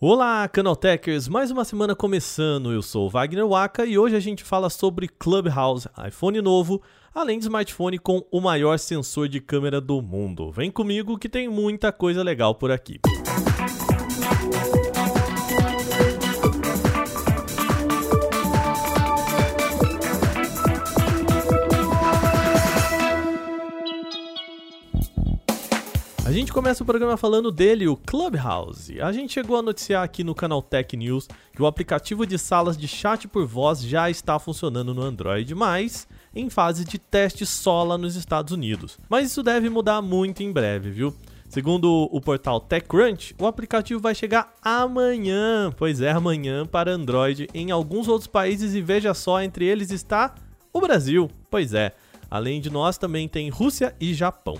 Olá, Canaltechers! Mais uma semana começando. Eu sou o Wagner Waka e hoje a gente fala sobre Clubhouse, iPhone novo, além de smartphone com o maior sensor de câmera do mundo. Vem comigo que tem muita coisa legal por aqui. A começa o programa falando dele, o Clubhouse. A gente chegou a noticiar aqui no canal Tech News que o aplicativo de salas de chat por voz já está funcionando no Android, mas em fase de teste só lá nos Estados Unidos. Mas isso deve mudar muito em breve, viu? Segundo o portal TechCrunch, o aplicativo vai chegar amanhã, pois é, amanhã para Android em alguns outros países e veja só, entre eles está o Brasil. Pois é, além de nós também tem Rússia e Japão.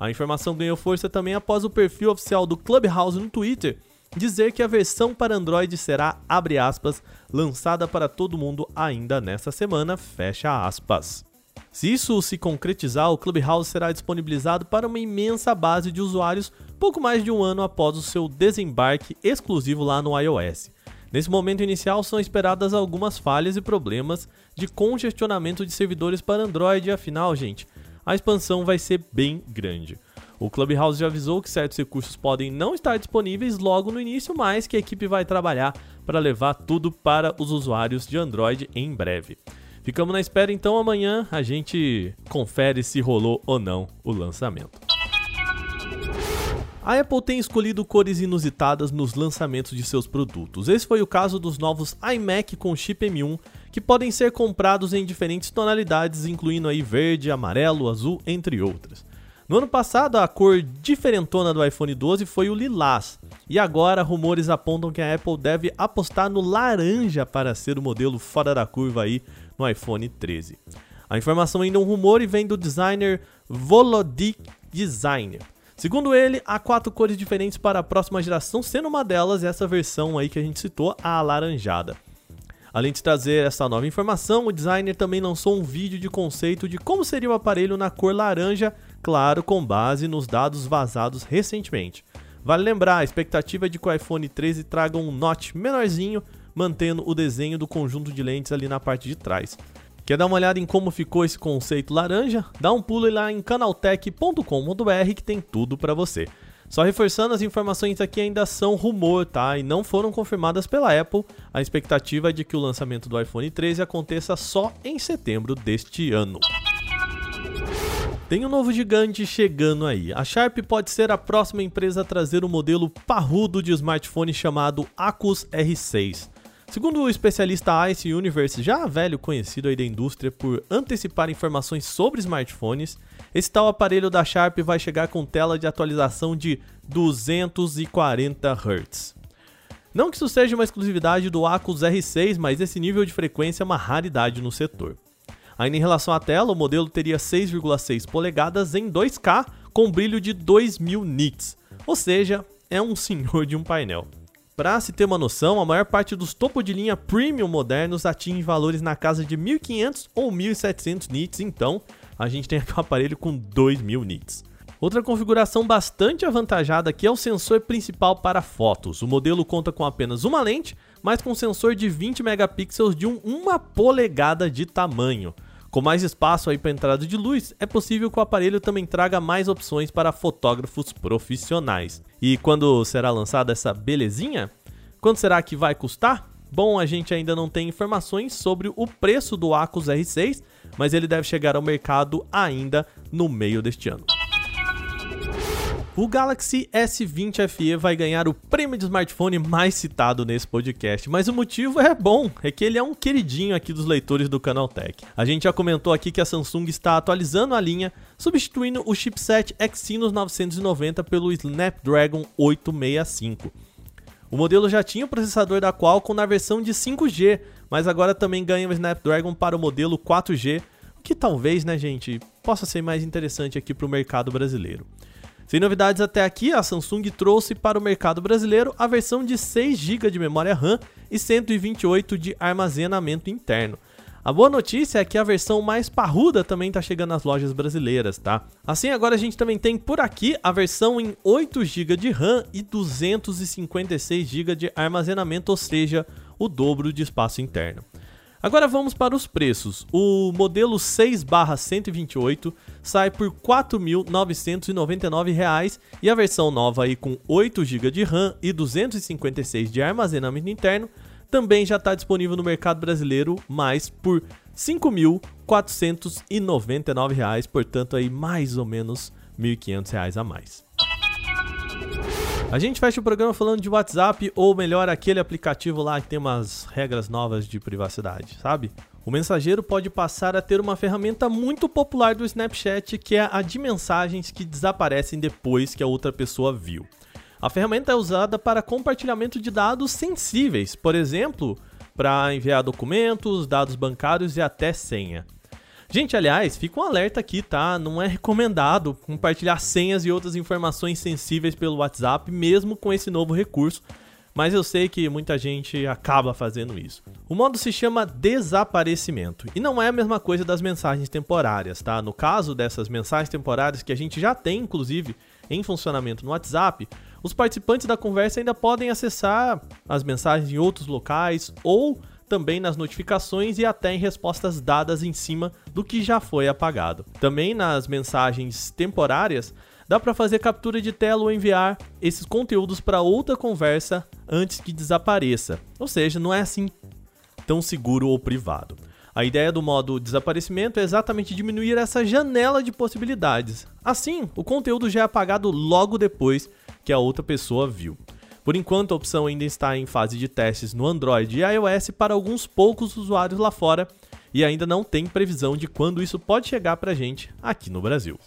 A informação ganhou força também após o perfil oficial do Clubhouse no Twitter dizer que a versão para Android será, abre aspas, lançada para todo mundo ainda nesta semana, fecha aspas. Se isso se concretizar, o Clubhouse será disponibilizado para uma imensa base de usuários pouco mais de um ano após o seu desembarque exclusivo lá no iOS. Nesse momento inicial são esperadas algumas falhas e problemas de congestionamento de servidores para Android, afinal, gente, a expansão vai ser bem grande. O Clubhouse já avisou que certos recursos podem não estar disponíveis logo no início, mas que a equipe vai trabalhar para levar tudo para os usuários de Android em breve. Ficamos na espera então amanhã a gente confere se rolou ou não o lançamento. A Apple tem escolhido cores inusitadas nos lançamentos de seus produtos. Esse foi o caso dos novos iMac com chip M1 que podem ser comprados em diferentes tonalidades, incluindo aí verde, amarelo, azul, entre outras. No ano passado, a cor diferentona do iPhone 12 foi o lilás, e agora rumores apontam que a Apple deve apostar no laranja para ser o modelo fora da curva aí no iPhone 13. A informação ainda é um rumor e vem do designer Volodic Designer. Segundo ele, há quatro cores diferentes para a próxima geração, sendo uma delas essa versão aí que a gente citou, a alaranjada. Além de trazer essa nova informação, o designer também lançou um vídeo de conceito de como seria o aparelho na cor laranja, claro, com base nos dados vazados recentemente. Vale lembrar, a expectativa é de que o iPhone 13 traga um notch menorzinho, mantendo o desenho do conjunto de lentes ali na parte de trás. Quer dar uma olhada em como ficou esse conceito laranja? Dá um pulo lá em canaltech.com.br que tem tudo para você. Só reforçando, as informações aqui ainda são rumor, tá? E não foram confirmadas pela Apple. A expectativa é de que o lançamento do iPhone 13 aconteça só em setembro deste ano. Tem um novo gigante chegando aí. A Sharp pode ser a próxima empresa a trazer o um modelo parrudo de smartphone chamado Acus R6. Segundo o especialista Ice Universe, já velho conhecido aí da indústria por antecipar informações sobre smartphones, esse tal aparelho da Sharp vai chegar com tela de atualização de 240 Hz. Não que isso seja uma exclusividade do Acus R6, mas esse nível de frequência é uma raridade no setor. Ainda em relação à tela, o modelo teria 6,6 polegadas em 2K com brilho de 2000 nits, ou seja, é um senhor de um painel. Para se ter uma noção, a maior parte dos topo de linha premium modernos atinge valores na casa de 1500 ou 1700 nits, então a gente tem aqui um aparelho com 2000 nits. Outra configuração bastante avantajada aqui é o sensor principal para fotos. O modelo conta com apenas uma lente, mas com sensor de 20 megapixels de 1 uma polegada de tamanho. Com mais espaço aí para entrada de luz, é possível que o aparelho também traga mais opções para fotógrafos profissionais. E quando será lançada essa belezinha? Quanto será que vai custar? Bom, a gente ainda não tem informações sobre o preço do Acus R6, mas ele deve chegar ao mercado ainda no meio deste ano. O Galaxy S20 FE vai ganhar o prêmio de smartphone mais citado nesse podcast, mas o motivo é bom, é que ele é um queridinho aqui dos leitores do Canal Tech. A gente já comentou aqui que a Samsung está atualizando a linha, substituindo o chipset Exynos 990 pelo Snapdragon 865. O modelo já tinha o processador da Qualcomm na versão de 5G, mas agora também ganha o Snapdragon para o modelo 4G, o que talvez, né, gente, possa ser mais interessante aqui para o mercado brasileiro. Sem novidades até aqui, a Samsung trouxe para o mercado brasileiro a versão de 6 GB de memória RAM e 128 de armazenamento interno. A boa notícia é que a versão mais parruda também está chegando nas lojas brasileiras, tá? Assim, agora a gente também tem por aqui a versão em 8 GB de RAM e 256 GB de armazenamento, ou seja, o dobro de espaço interno. Agora vamos para os preços. O modelo 6/128 sai por R$ 4.999 e a versão nova aí com 8 GB de RAM e 256 de armazenamento interno também já está disponível no mercado brasileiro, mas por R$ 5.499, portanto aí mais ou menos R$ 1.500 a mais. A gente fecha o programa falando de WhatsApp, ou melhor, aquele aplicativo lá que tem umas regras novas de privacidade, sabe? O mensageiro pode passar a ter uma ferramenta muito popular do Snapchat, que é a de mensagens que desaparecem depois que a outra pessoa viu. A ferramenta é usada para compartilhamento de dados sensíveis, por exemplo, para enviar documentos, dados bancários e até senha. Gente, aliás, fica um alerta aqui, tá? Não é recomendado compartilhar senhas e outras informações sensíveis pelo WhatsApp, mesmo com esse novo recurso, mas eu sei que muita gente acaba fazendo isso. O modo se chama desaparecimento e não é a mesma coisa das mensagens temporárias, tá? No caso dessas mensagens temporárias que a gente já tem, inclusive, em funcionamento no WhatsApp, os participantes da conversa ainda podem acessar as mensagens em outros locais ou também nas notificações e até em respostas dadas em cima do que já foi apagado. Também nas mensagens temporárias, dá para fazer captura de tela ou enviar esses conteúdos para outra conversa antes que desapareça. Ou seja, não é assim tão seguro ou privado. A ideia do modo desaparecimento é exatamente diminuir essa janela de possibilidades. Assim, o conteúdo já é apagado logo depois que a outra pessoa viu. Por enquanto, a opção ainda está em fase de testes no Android e iOS para alguns poucos usuários lá fora e ainda não tem previsão de quando isso pode chegar para a gente aqui no Brasil.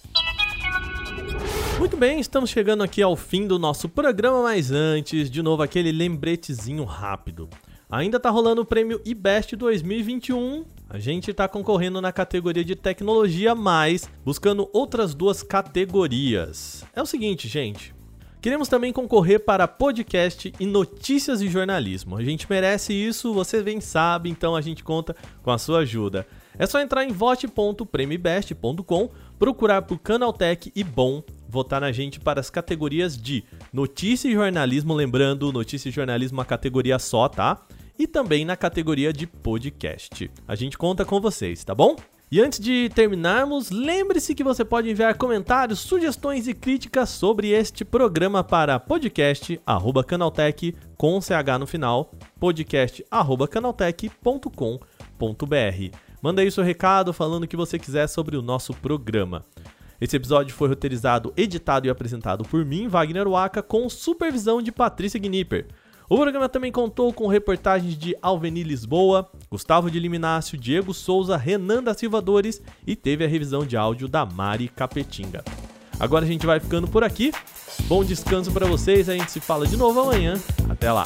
Muito bem, estamos chegando aqui ao fim do nosso programa, mas antes, de novo, aquele lembretezinho rápido. Ainda tá rolando o prêmio IBEST 2021. A gente está concorrendo na categoria de tecnologia, mas buscando outras duas categorias. É o seguinte, gente. Queremos também concorrer para podcast e notícias e jornalismo. A gente merece isso, você bem sabe, então a gente conta com a sua ajuda. É só entrar em vote.premibest.com, procurar por Canaltech e Bom, votar na gente para as categorias de notícia e jornalismo, lembrando, notícia e jornalismo é uma categoria só, tá? E também na categoria de podcast. A gente conta com vocês, tá bom? E antes de terminarmos, lembre-se que você pode enviar comentários, sugestões e críticas sobre este programa para podcast@canaltech com ch no final, podcast@canaltech.com.br. Manda aí seu recado falando o que você quiser sobre o nosso programa. Esse episódio foi roteirizado, editado e apresentado por mim, Wagner Waka, com supervisão de Patrícia Gnipper. O programa também contou com reportagens de Alveni Lisboa, Gustavo de Liminácio, Diego Souza, Renan da Silva Dores e teve a revisão de áudio da Mari Capetinga. Agora a gente vai ficando por aqui. Bom descanso para vocês, a gente se fala de novo amanhã. Até lá.